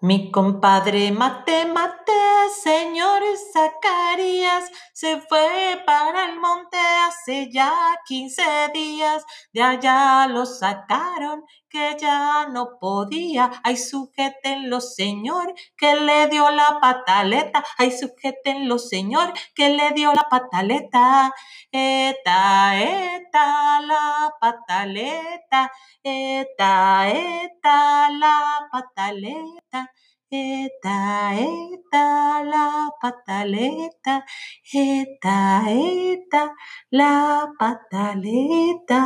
Mi compadre mate, mate, señor Zacarías, se fue para el monte hace ya quince días. De allá lo sacaron, que ya no podía. Ay, sujétenlo, señor, que le dio la pataleta. Ay, sujétenlo, señor, que le dio la pataleta. Eta, eta, la pataleta. Eta, eta, la pataleta. Eta, eta, la pataleta. Eta, eta, la pataleta.